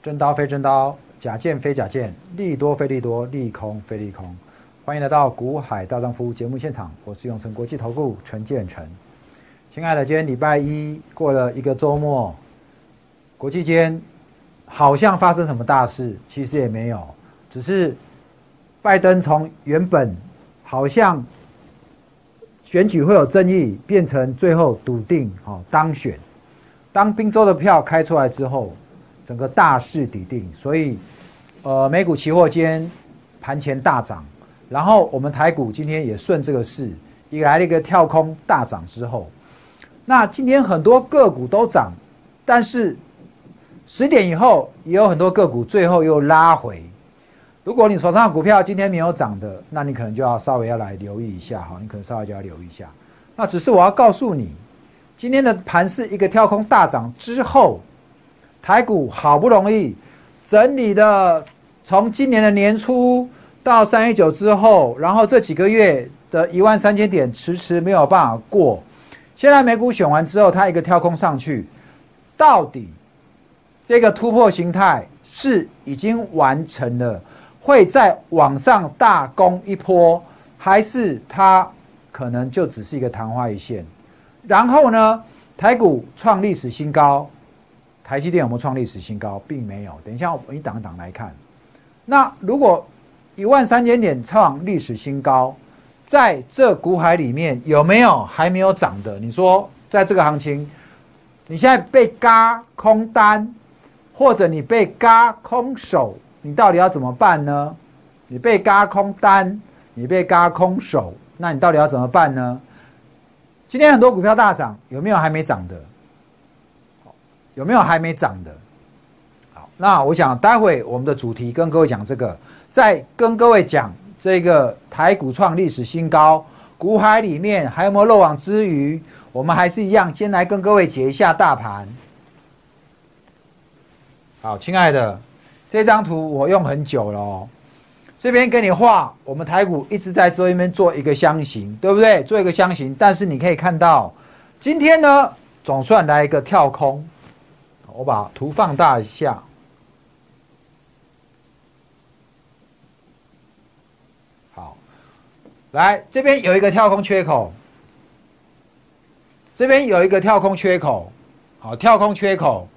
真刀非真刀，假剑非假剑，利多非利多，利空非利空。欢迎来到股海大丈夫节目现场，我是永成国际投顾陈建成。亲爱的，今天礼拜一过了一个周末，国际间好像发生什么大事，其实也没有，只是拜登从原本好像选举会有争议，变成最后笃定哦当选。当宾州的票开出来之后。整个大势底定，所以，呃，美股期货间盘前大涨，然后我们台股今天也顺这个势，也来了一个跳空大涨之后，那今天很多个股都涨，但是十点以后也有很多个股最后又拉回。如果你手上的股票今天没有涨的，那你可能就要稍微要来留意一下哈，你可能稍微就要留意一下。那只是我要告诉你，今天的盘是一个跳空大涨之后。台股好不容易整理了，从今年的年初到三一九之后，然后这几个月的一万三千点迟迟没有办法过。现在美股选完之后，它一个跳空上去，到底这个突破形态是已经完成了，会再往上大攻一波，还是它可能就只是一个昙花一现？然后呢，台股创历史新高。台积电有没有创历史新高？并没有。等一下，我们一档档来看。那如果一万三千点创历史新高，在这股海里面有没有还没有涨的？你说，在这个行情，你现在被嘎空单，或者你被嘎空手，你到底要怎么办呢？你被嘎空单，你被嘎空手，那你到底要怎么办呢？今天很多股票大涨，有没有还没涨的？有没有还没涨的？好，那我想待会我们的主题跟各位讲这个，在跟各位讲这个台股创历史新高，股海里面还有没有漏网之鱼？我们还是一样，先来跟各位解一下大盘。好，亲爱的，这张图我用很久了哦。这边给你画，我们台股一直在这一边做一个箱型，对不对？做一个箱型，但是你可以看到，今天呢总算来一个跳空。我把图放大一下，好，来这边有一个跳空缺口，这边有一个跳空缺口，好，跳空缺口，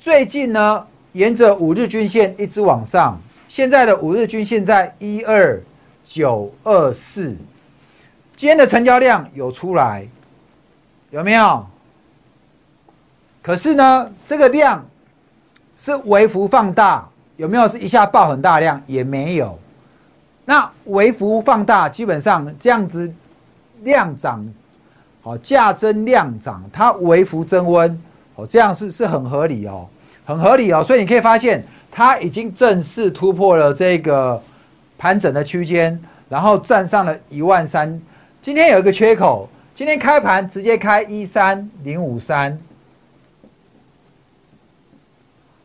最近呢，沿着五日均线一直往上，现在的五日均线在一二九二四，今天的成交量有出来，有没有？可是呢，这个量是微幅放大，有没有是一下爆很大量？也没有。那微幅放大，基本上这样子量涨，好价增量涨，它微幅增温，哦，这样是是很合理哦，很合理哦。所以你可以发现，它已经正式突破了这个盘整的区间，然后站上了一万三。今天有一个缺口，今天开盘直接开一三零五三。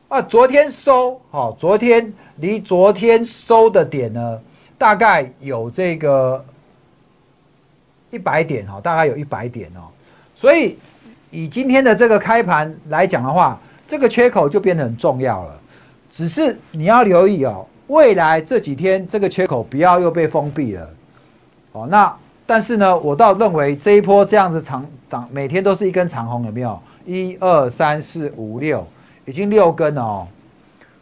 啊，昨天收好，昨天离昨天收的点呢，大概有这个一百点哈，大概有一百点哦。所以以今天的这个开盘来讲的话，这个缺口就变得很重要了。只是你要留意哦，未来这几天这个缺口不要又被封闭了。哦，那但是呢，我倒认为这一波这样子长长，每天都是一根长红，有没有？一二三四五六。已经六根哦，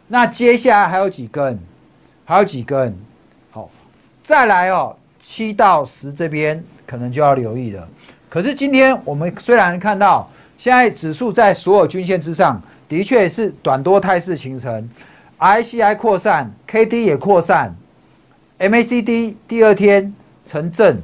那接下来还有几根？还有几根？好，再来哦，七到十这边可能就要留意了。可是今天我们虽然看到现在指数在所有均线之上，的确是短多态势形成，ICI 扩散，KD 也扩散，MACD 第二天成正，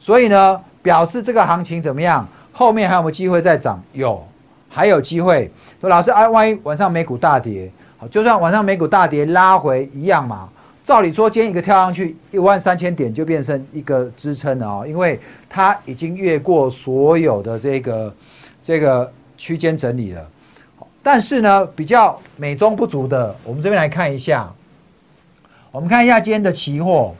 所以呢，表示这个行情怎么样？后面还有没有机会再涨？有，还有机会。说老师，啊，万一晚上美股大跌，好，就算晚上美股大跌拉回一样嘛。照理说，今天一个跳上去一万三千点就变成一个支撑了哦，因为它已经越过所有的这个这个区间整理了。但是呢，比较美中不足的，我们这边来看一下。我们看一下今天的期货，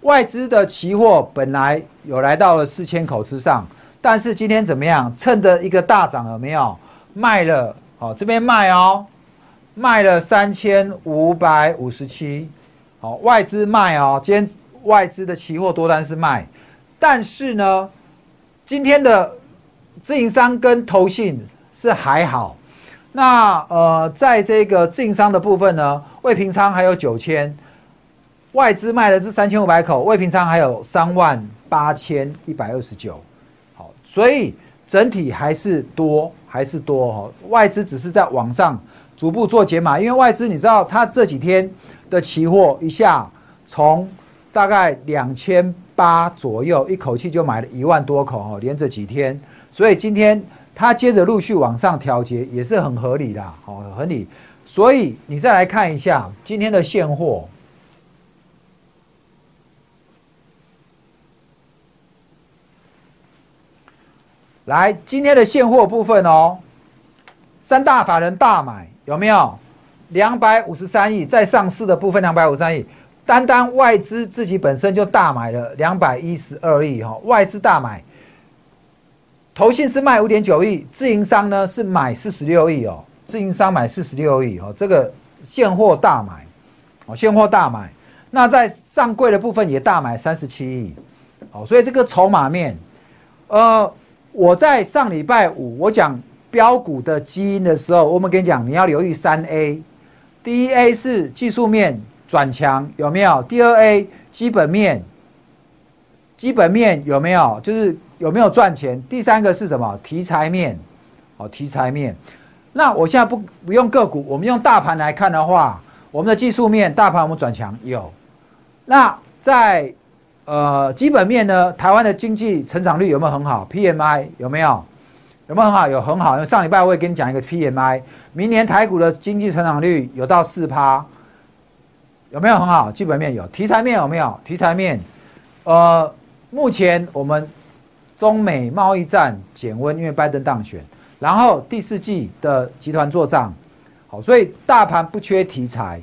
外资的期货本来有来到了四千口之上，但是今天怎么样？趁着一个大涨，有没有？卖了，好，这边卖哦，卖了三千五百五十七，好，外资卖哦，今天外资的期货多单是卖，但是呢，今天的自营商跟投信是还好，那呃，在这个自营商的部分呢，未平仓还有九千。外资卖的是三千五百口，未平仓还有三万八千一百二十九，所以整体还是多，还是多哈。外资只是在往上逐步做解码，因为外资你知道，它这几天的期货一下从大概两千八左右，一口气就买了一万多口哦，连着几天，所以今天它接着陆续往上调节也是很合理的，好，合理。所以你再来看一下今天的现货。来，今天的现货部分哦，三大法人大买有没有？两百五十三亿，在上市的部分两百五十三亿，单单外资自己本身就大买了两百一十二亿哈，外资大买，投信是卖五点九亿，自营商呢是买四十六亿哦，自营商买四十六亿哦，这个现货大买，哦，现货大买，那在上柜的部分也大买三十七亿，哦，所以这个筹码面，呃。我在上礼拜五我讲标股的基因的时候，我们跟你讲，你要留意三 A。第一 A 是技术面转强，有没有？第二 A 基本面，基本面有没有？就是有没有赚钱？第三个是什么？题材面，哦，题材面。那我现在不不用个股，我们用大盘来看的话，我们的技术面大盘我们转强有。那在呃，基本面呢？台湾的经济成长率有没有很好？PMI 有没有？有没有很好？有很好。因为上礼拜我也跟你讲一个 PMI，明年台股的经济成长率有到四趴，有没有很好？基本面有，题材面有没有？题材面，呃，目前我们中美贸易战减温，因为拜登当选，然后第四季的集团做账，好，所以大盘不缺题材。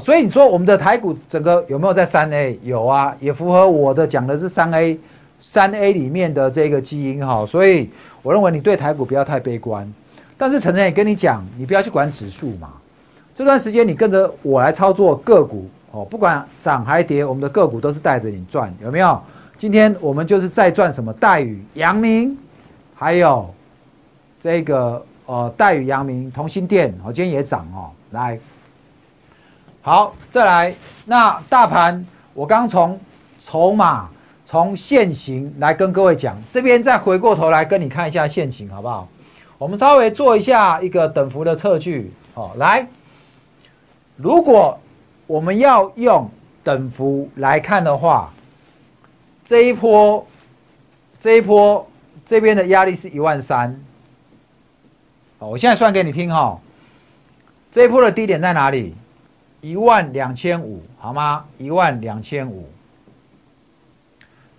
所以你说我们的台股整个有没有在三 A？有啊，也符合我的讲的是三 A，三 A 里面的这个基因哈。所以我认为你对台股不要太悲观。但是陈晨也跟你讲，你不要去管指数嘛。这段时间你跟着我来操作个股哦，不管涨还跌，我们的个股都是带着你赚，有没有？今天我们就是在赚什么？待遇、阳明，还有这个呃待遇、阳明、同心店，哦，今天也涨哦，来。好，再来，那大盘，我刚从筹码、从现形来跟各位讲，这边再回过头来跟你看一下现形，好不好？我们稍微做一下一个等幅的测距，好，来，如果我们要用等幅来看的话，这一波，这一波这边的压力是一万三，好，我现在算给你听哈，这一波的低点在哪里？一万两千五，好吗？一万两千五，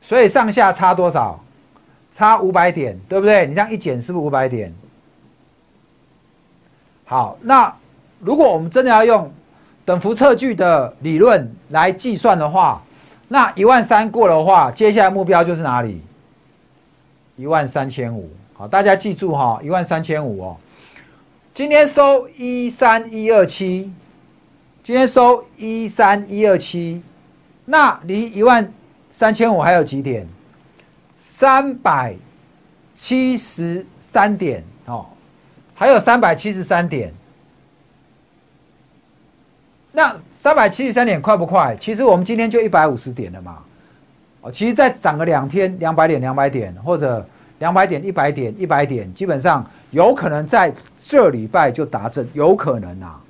所以上下差多少？差五百点，对不对？你这样一减，是不是五百点？好，那如果我们真的要用等幅测距的理论来计算的话，那一万三过的话，接下来目标就是哪里？一万三千五。好，大家记住哈，一万三千五哦。今天收一三一二七。今天收一三一二七，那离一万三千五还有几点？三百七十三点哦，还有三百七十三点。那三百七十三点快不快？其实我们今天就一百五十点了嘛。哦，其实再涨个两天，两百点、两百点，或者两百点、一百点、一百点，基本上有可能在这礼拜就达阵，有可能啊。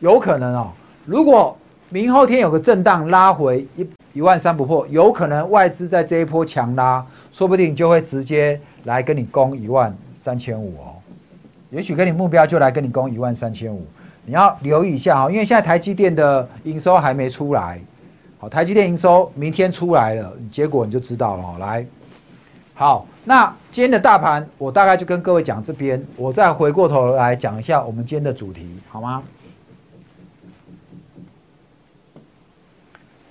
有可能哦，如果明后天有个震荡拉回一一万三不破，有可能外资在这一波强拉，说不定就会直接来跟你攻一万三千五哦。也许跟你目标就来跟你攻一万三千五，你要留意一下哈，因为现在台积电的营收还没出来，好，台积电营收明天出来了，结果你就知道了。来，好，那今天的大盘我大概就跟各位讲这边，我再回过头来讲一下我们今天的主题，好吗？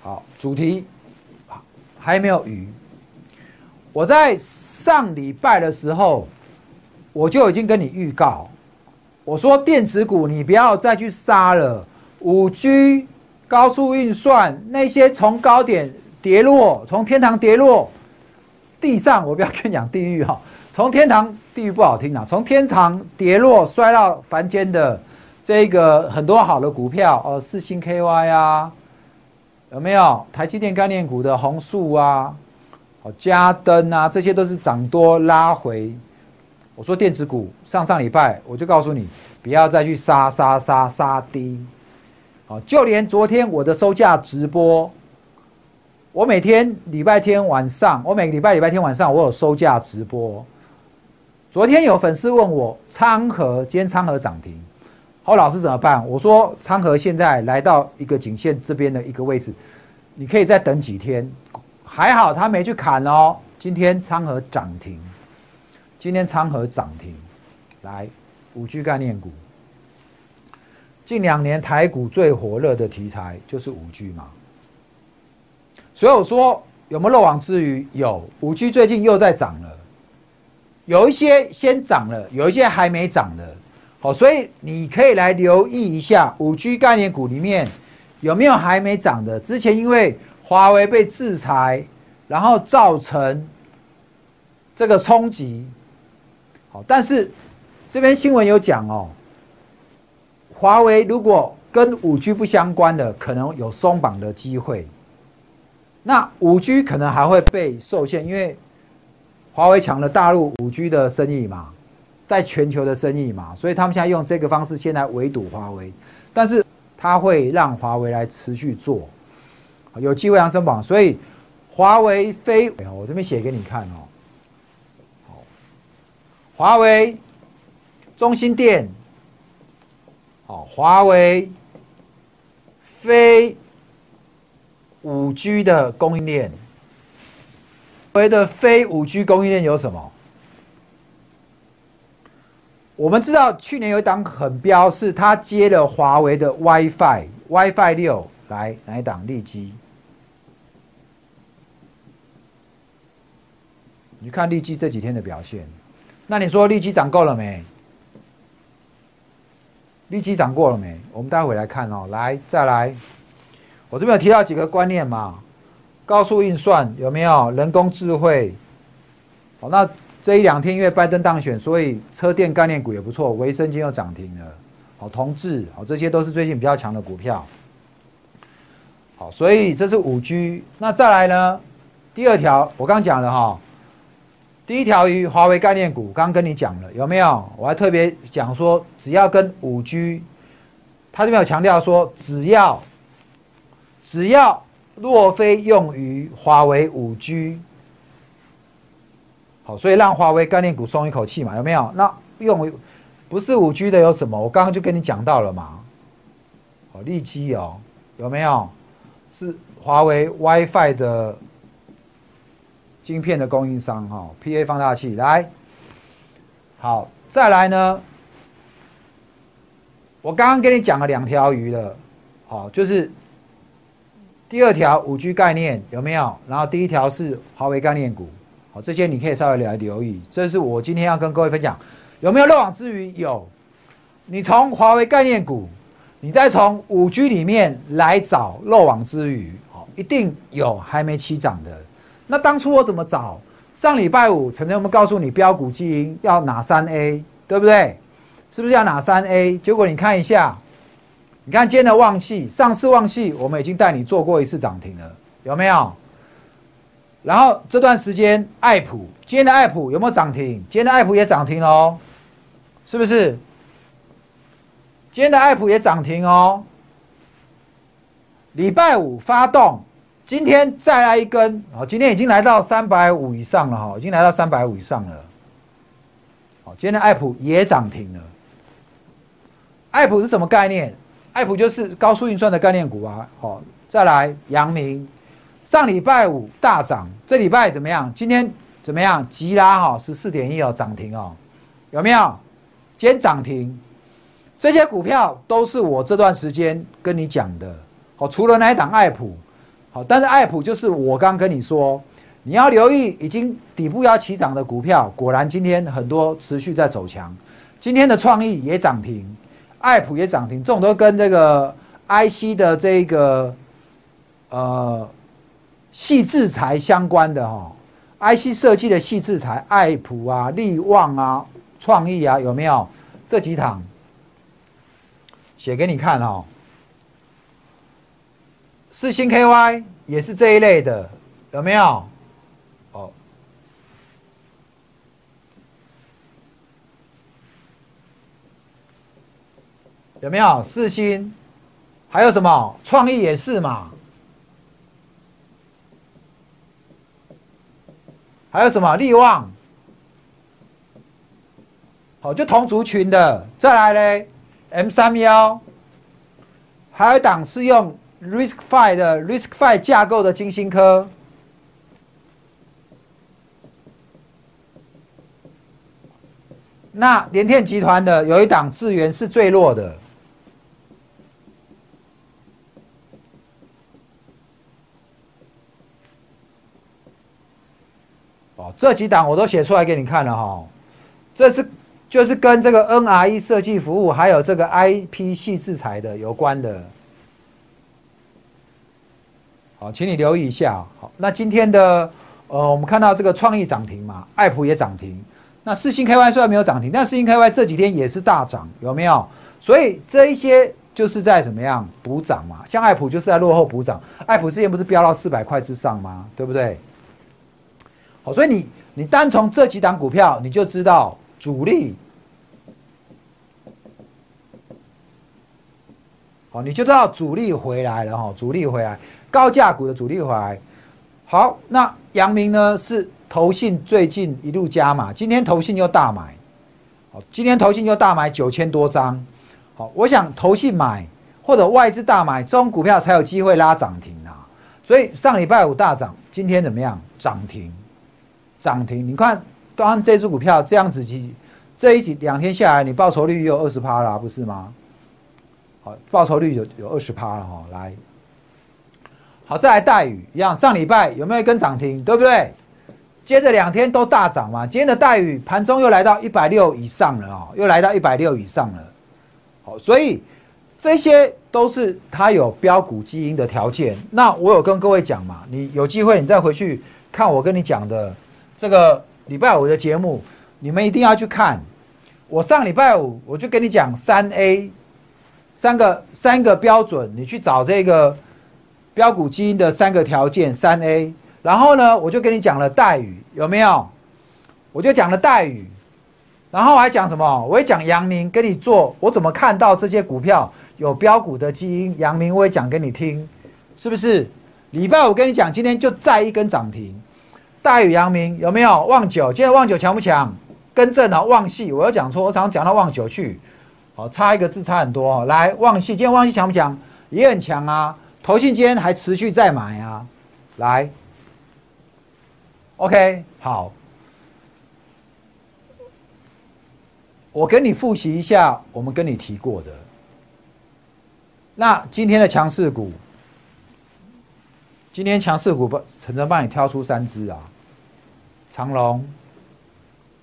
好，主题还没有鱼。我在上礼拜的时候，我就已经跟你预告，我说电子股你不要再去杀了，五 G 高速运算那些从高点跌落，从天堂跌落地上，我不要跟你讲地狱哈，从天堂地狱不好听啊，从天堂跌落摔到凡间的这个很多好的股票哦，四星 KY 啊，有没有台积电概念股的红树啊？哦，加登啊，这些都是涨多拉回。我说电子股上上礼拜我就告诉你，不要再去杀杀杀杀低。好，就连昨天我的收价直播，我每天礼拜天晚上，我每个礼拜礼拜天晚上我有收价直播。昨天有粉丝问我昌河，今天昌河涨停，好，老师怎么办？我说昌河现在来到一个颈线这边的一个位置，你可以再等几天。还好他没去砍哦。今天昌河涨停，今天昌河涨停，来五 G 概念股。近两年台股最火热的题材就是五 G 嘛，所以我说有没有漏网之鱼？有，五 G 最近又在涨了，有一些先涨了，有一些还没涨的。哦，所以你可以来留意一下五 G 概念股里面有没有还没涨的。之前因为华为被制裁，然后造成这个冲击。好，但是这边新闻有讲哦，华为如果跟五 G 不相关的，可能有松绑的机会。那五 G 可能还会被受限，因为华为抢了大陆五 G 的生意嘛，在全球的生意嘛，所以他们现在用这个方式先来围堵华为，但是它会让华为来持续做。有机会扬升榜，所以华为非我这边写给你看哦。华为、中心店，哦，华为非五 G 的供应链，华为的非五 G 供应链有什么？我们知道去年有一档很标，是它接了华为的 WiFi，WiFi 六来哪一档利基？你看利基这几天的表现，那你说利基涨够了没？利基涨过了没？我们待会来看哦。来，再来，我这边有提到几个观念嘛，高速运算有没有？人工智慧，好，那这一两天因为拜登当选，所以车电概念股也不错，维生金又涨停了，好，同志，好，这些都是最近比较强的股票。好，所以这是五 G。那再来呢？第二条，我刚讲了哈。第一条鱼，华为概念股，刚刚跟你讲了，有没有？我还特别讲说，只要跟五 G，他这边有强调说，只要只要若非用于华为五 G，好，所以让华为概念股松一口气嘛，有没有？那用不是五 G 的有什么？我刚刚就跟你讲到了嘛，哦，利基哦，有没有？是华为 WiFi 的。晶片的供应商哈，PA 放大器来，好，再来呢。我刚刚跟你讲了两条鱼了，好，就是第二条五 G 概念有没有？然后第一条是华为概念股，好，这些你可以稍微来留意。这是我今天要跟各位分享，有没有漏网之鱼？有。你从华为概念股，你再从五 G 里面来找漏网之鱼，好，一定有还没起涨的。那当初我怎么找？上礼拜五，陈晨我们告诉你标股基因要哪三 A，对不对？是不是要哪三 A？结果你看一下，你看今天的旺系，上市旺系，我们已经带你做过一次涨停了，有没有？然后这段时间爱普，今天的爱普有没有涨停？今天的爱普也涨停喽，是不是？今天的爱普也涨停哦。礼拜五发动。今天再来一根，好，今天已经来到三百五以上了哈，已经来到三百五以上了。好，今天的爱普也涨停了。爱普是什么概念？爱普就是高速运算的概念股啊。好，再来阳明，上礼拜五大涨，这礼拜怎么样？今天怎么样？急拉哈，十四点一哦，涨停哦，有没有？今天涨停，这些股票都是我这段时间跟你讲的。好，除了那一档爱普。好，但是爱普就是我刚跟你说，你要留意已经底部要起涨的股票，果然今天很多持续在走强。今天的创意也涨停，爱普也涨停，这种都跟这个 IC 的这个呃细制材相关的哈，IC 设计的细制材，爱普啊、力旺啊、创意啊，有没有这几档？写给你看哦。四星 KY 也是这一类的，有没有？哦，有没有四星？还有什么创意也是嘛？还有什么利旺？好，就同族群的。再来嘞，M 三幺，还有一档是用。RISC-V 的 RISC-V 架构的金星科，那联电集团的有一档资源是最弱的。哦，这几档我都写出来给你看了哈，这是就是跟这个 NRE 设计服务还有这个 IP 系制裁的有关的。好，请你留意一下。好，那今天的呃，我们看到这个创意涨停嘛，爱普也涨停。那四星 KY 虽然没有涨停，但四星 KY 这几天也是大涨，有没有？所以这一些就是在怎么样补涨嘛？像爱普就是在落后补涨。爱普之前不是飙到四百块之上吗？对不对？好，所以你你单从这几档股票，你就知道主力。好，你就知道主力回来了哈，主力回来。高价股的主力回来，好，那阳明呢是投信最近一路加码，今天投信又大买，好，今天投信又大买九千多张，好，我想投信买或者外资大买这种股票才有机会拉涨停啊，所以上礼拜五大涨，今天怎么样？涨停，涨停，你看，当这只股票这样子几这一几两天下来，你报酬率有二十趴啦，不是吗？好，报酬率有有二十趴了哈，来。好，再来待遇一样，上礼拜有没有跟涨停，对不对？接着两天都大涨嘛。今天的待遇盘中又来到一百六以上了哦，又来到一百六以上了。好，所以这些都是它有标股基因的条件。那我有跟各位讲嘛，你有机会你再回去看我跟你讲的这个礼拜五的节目，你们一定要去看。我上礼拜五我就跟你讲三 A，三个三个标准，你去找这个。标股基因的三个条件，三 A，然后呢，我就跟你讲了待遇有没有？我就讲了待遇，然后还讲什么？我也讲阳明跟你做，我怎么看到这些股票有标股的基因？阳明我也讲给你听，是不是？礼拜五跟你讲，今天就再一根涨停，待遇阳明有没有？旺九，今天旺九强不强？更正啊，旺系，我要讲错，我常常讲到旺九去，好，差一个字差很多哦。来，旺系，今天旺系强不强？也很强啊。投信今天还持续在买啊，来，OK，好，我跟你复习一下我们跟你提过的。那今天的强势股，今天强势股帮陈晨帮你挑出三只啊，长隆，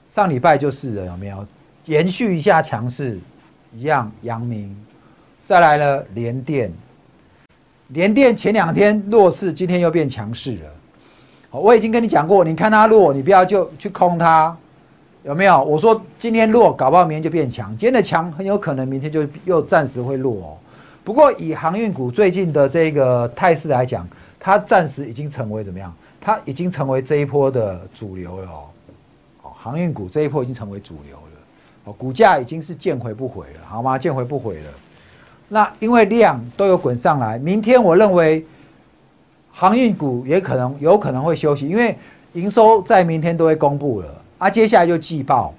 上礼拜就是了，有没有？延续一下强势，一样，阳明，再来了联电。联电前两天弱势，今天又变强势了。我已经跟你讲过，你看它弱，你不要就去空它，有没有？我说今天弱，搞不好明天就变强。今天的强很有可能明天就又暂时会弱哦。不过以航运股最近的这个态势来讲，它暂时已经成为怎么样？它已经成为这一波的主流了哦。航运股这一波已经成为主流了。哦，股价已经是见回不回了，好吗？见回不回了。那因为量都有滚上来，明天我认为航运股也可能有可能会休息，因为营收在明天都会公布了啊。接下来就季报，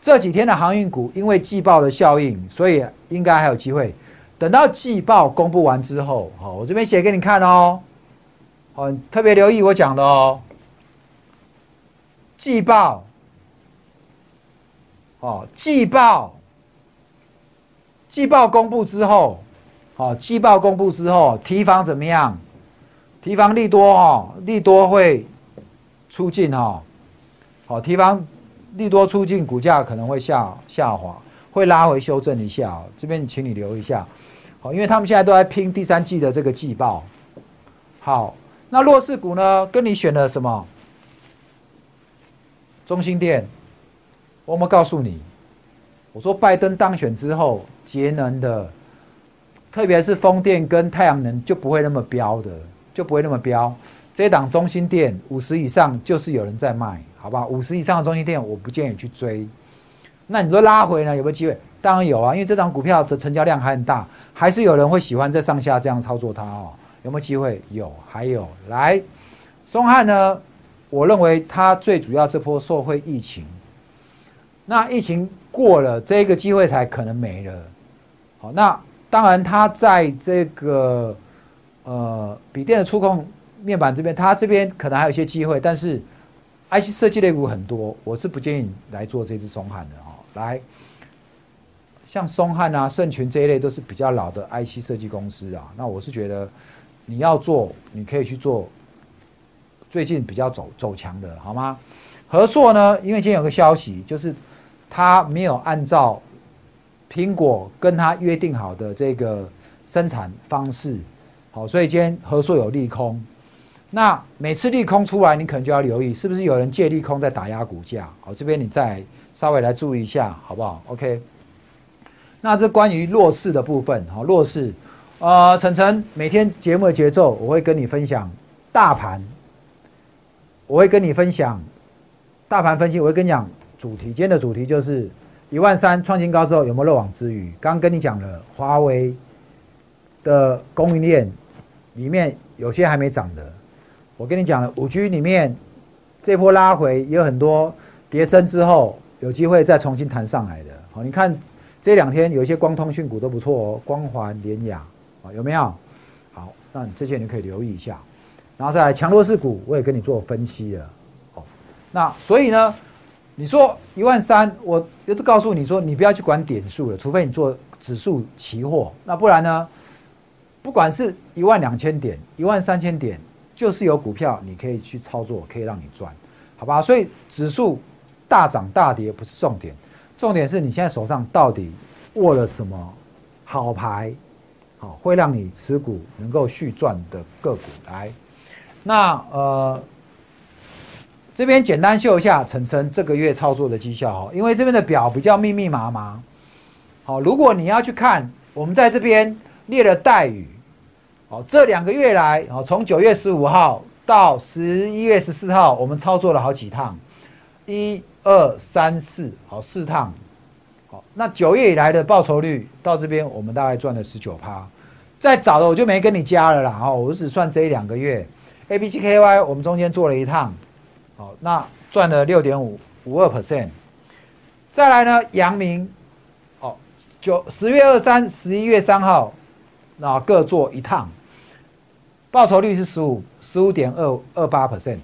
这几天的航运股因为季报的效应，所以应该还有机会。等到季报公布完之后，好，我这边写给你看哦，哦，特别留意我讲的哦。季报，哦，季报。季报公布之后，哦，季报公布之后，提防怎么样？提防利多哈，利多会出尽哈，好，提防利多出尽，股价可能会下下滑，会拉回修正一下哦。这边请你留一下，好，因为他们现在都在拼第三季的这个季报。好，那弱势股呢？跟你选的什么？中心店，我们告诉你，我说拜登当选之后，节能的，特别是风电跟太阳能就不会那么标的，就不会那么标。这档中心店五十以上就是有人在卖，好吧？五十以上的中心店我不建议去追。那你说拉回呢？有没有机会？当然有啊，因为这档股票的成交量还很大，还是有人会喜欢在上下这样操作它哦。有没有机会？有，还有来，松汉呢？我认为它最主要这波受惠疫情，那疫情过了，这个机会才可能没了。好，那当然它在这个呃笔电的触控面板这边，它这边可能还有一些机会，但是 IC 设计类股很多，我是不建议来做这只松汉的哈。来，像松汉啊、盛群这一类都是比较老的 IC 设计公司啊，那我是觉得你要做，你可以去做。最近比较走走强的，好吗？合硕呢？因为今天有个消息，就是他没有按照苹果跟他约定好的这个生产方式，好，所以今天合硕有利空。那每次利空出来，你可能就要留意，是不是有人借利空在打压股价？好，这边你再稍微来注意一下，好不好？OK。那这关于弱势的部分，好，弱势，呃，晨晨每天节目的节奏，我会跟你分享大盘。我会跟你分享大盘分析，我会跟你讲主题。今天的主题就是一万三创新高之后有没有漏网之鱼？刚跟你讲了，华为的供应链里面有些还没涨的。我跟你讲了，五 G 里面这波拉回也有很多跌升之后有机会再重新弹上来的。好，你看这两天有一些光通讯股都不错哦，光环、联雅有没有？好，那这些你可以留意一下。然后再来强弱势股，我也跟你做分析了，哦，那所以呢，你说一万三，我就是告诉你说，你不要去管点数了，除非你做指数期货，那不然呢，不管是一万两千点、一万三千点，就是有股票你可以去操作，可以让你赚，好吧？所以指数大涨大跌不是重点，重点是你现在手上到底握了什么好牌，好会让你持股能够续赚的个股来。那呃，这边简单秀一下晨晨这个月操作的绩效哈，因为这边的表比较密密麻麻。好，如果你要去看，我们在这边列了待遇。好，这两个月来，好，从九月十五号到十一月十四号，我们操作了好几趟，一二三四，好四趟。那九月以来的报酬率到这边，我们大概赚了十九趴。再早的我就没跟你加了啦，哦，我只算这一两个月。A B G K Y，我们中间做了一趟，好，那赚了六点五五二 percent。再来呢，阳明，哦，九十月二三、十一月三号，那各做一趟，报酬率是十五十五点二二八 percent。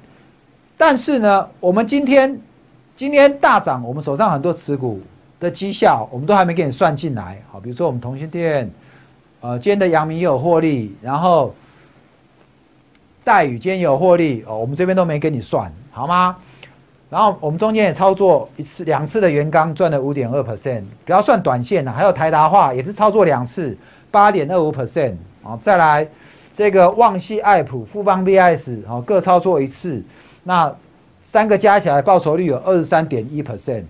但是呢，我们今天今天大涨，我们手上很多持股的绩效，我们都还没给你算进来。好，比如说我们同心店，呃，今天的阳明也有获利，然后。待遇今天有获利哦，我们这边都没给你算好吗？然后我们中间也操作一次、两次的元刚赚了五点二 percent，不要算短线了。还有台达化也是操作两次，八点二五 percent 啊。再来这个旺系爱普、富邦 VS 哦，各操作一次，那三个加起来报酬率有二十三点一 percent。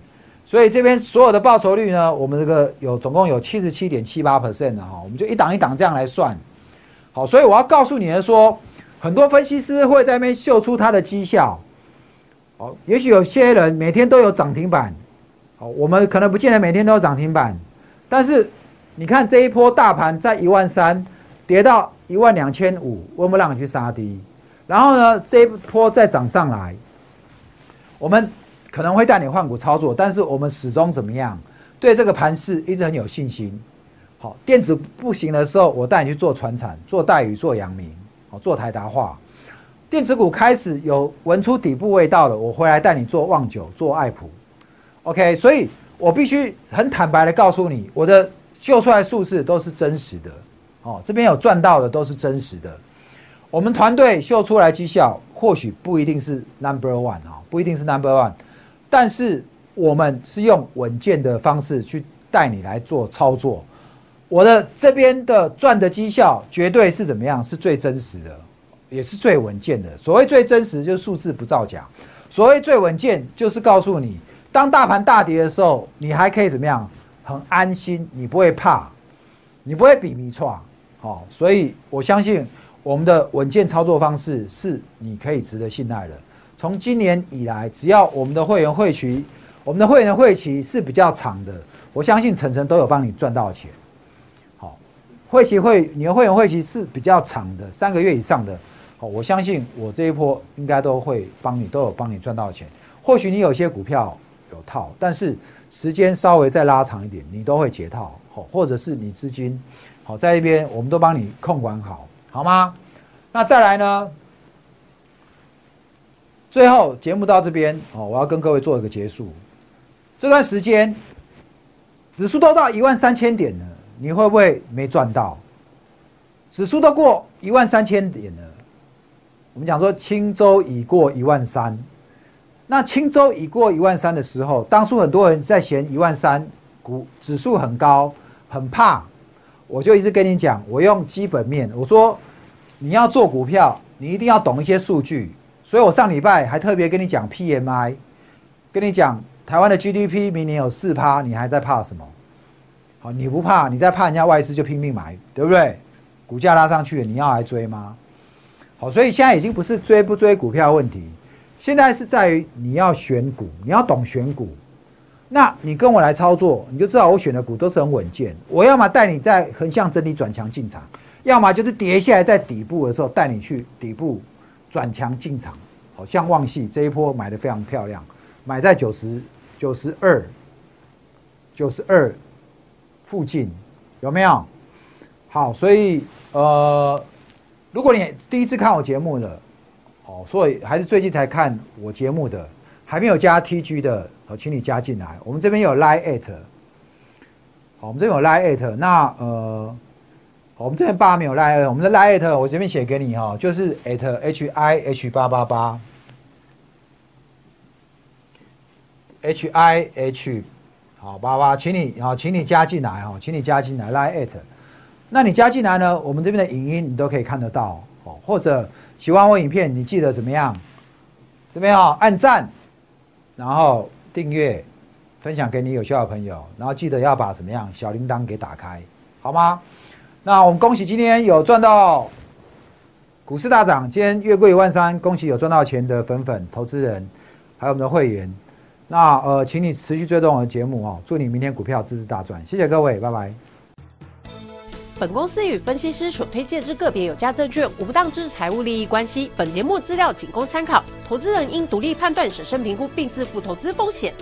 所以这边所有的报酬率呢，我们这个有总共有七十七点七八 percent 的哈，我们就一档一档这样来算。好，所以我要告诉你的说。很多分析师会在那边秀出他的绩效，哦，也许有些人每天都有涨停板，好，我们可能不见得每天都有涨停板，但是你看这一波大盘在一万三跌到一万两千五，我们让你去杀低，然后呢这一波再涨上来，我们可能会带你换股操作，但是我们始终怎么样？对这个盘势一直很有信心。好，电子不行的时候，我带你去做船产，做待遇，做阳明。做台达化，电子股开始有闻出底部味道了，我回来带你做旺九，做爱普，OK，所以我必须很坦白的告诉你，我的秀出来数字都是真实的，哦，这边有赚到的都是真实的。我们团队秀出来绩效或许不一定是 number one 啊，不一定是 number one，但是我们是用稳健的方式去带你来做操作。我的这边的赚的绩效绝对是怎么样？是最真实的，也是最稳健的。所谓最真实，就是数字不造假；所谓最稳健，就是告诉你，当大盘大跌的时候，你还可以怎么样？很安心，你不会怕，你不会比迷错。好，所以我相信我们的稳健操作方式是你可以值得信赖的。从今年以来，只要我们的会员会期，我们的会员的会期是比较长的，我相信晨晨都有帮你赚到钱。好会期会，你的会员会期是比较长的，三个月以上的，好，我相信我这一波应该都会帮你，都有帮你赚到钱。或许你有些股票有套，但是时间稍微再拉长一点，你都会解套，好，或者是你资金好在一边，我们都帮你控管好，好吗？那再来呢？最后节目到这边，哦，我要跟各位做一个结束。这段时间指数都到一万三千点了。你会不会没赚到？指数都过一万三千点了。我们讲说轻舟已过一万三，那轻舟已过一万三的时候，当初很多人在嫌一万三股指数很高，很怕。我就一直跟你讲，我用基本面，我说你要做股票，你一定要懂一些数据。所以我上礼拜还特别跟你讲 PMI，跟你讲台湾的 GDP 明年有四趴，你还在怕什么？好，你不怕，你在怕人家外资就拼命买，对不对？股价拉上去了，你要来追吗？好，所以现在已经不是追不追股票问题，现在是在于你要选股，你要懂选股。那你跟我来操作，你就知道我选的股都是很稳健。我要么带你在横向整理转强进场，要么就是跌下来在底部的时候带你去底部转强进场。好像旺系这一波买的非常漂亮，买在九十九十二九十二。附近有没有？好，所以呃，如果你第一次看我节目的，哦，所以还是最近才看我节目的，还没有加 TG 的，哦，请你加进来。我们这边有 Line at，好，我们这边有 Line at，那呃，我们这边八没有 lie 我们的 Line at 我这边写给你哈，就是 at h i h 八八八，h i h。好，八八，请你好，请你加进来哈，请你加进来来 at。那你加进来呢？我们这边的影音你都可以看得到哦。或者喜欢我影片，你记得怎么样？这边哦，按赞，然后订阅，分享给你有需要的朋友，然后记得要把怎么样小铃铛给打开，好吗？那我们恭喜今天有赚到股市大涨，今天月桂一万三，恭喜有赚到钱的粉粉投资人，还有我们的会员。那呃，请你持续追踪我的节目哦，祝你明天股票支持大赚，谢谢各位，拜拜。本公司与分析师所推荐之个别有价证券无不当之财务利益关系，本节目资料仅供参考，投资人应独立判断、审慎评估并自负投资风险。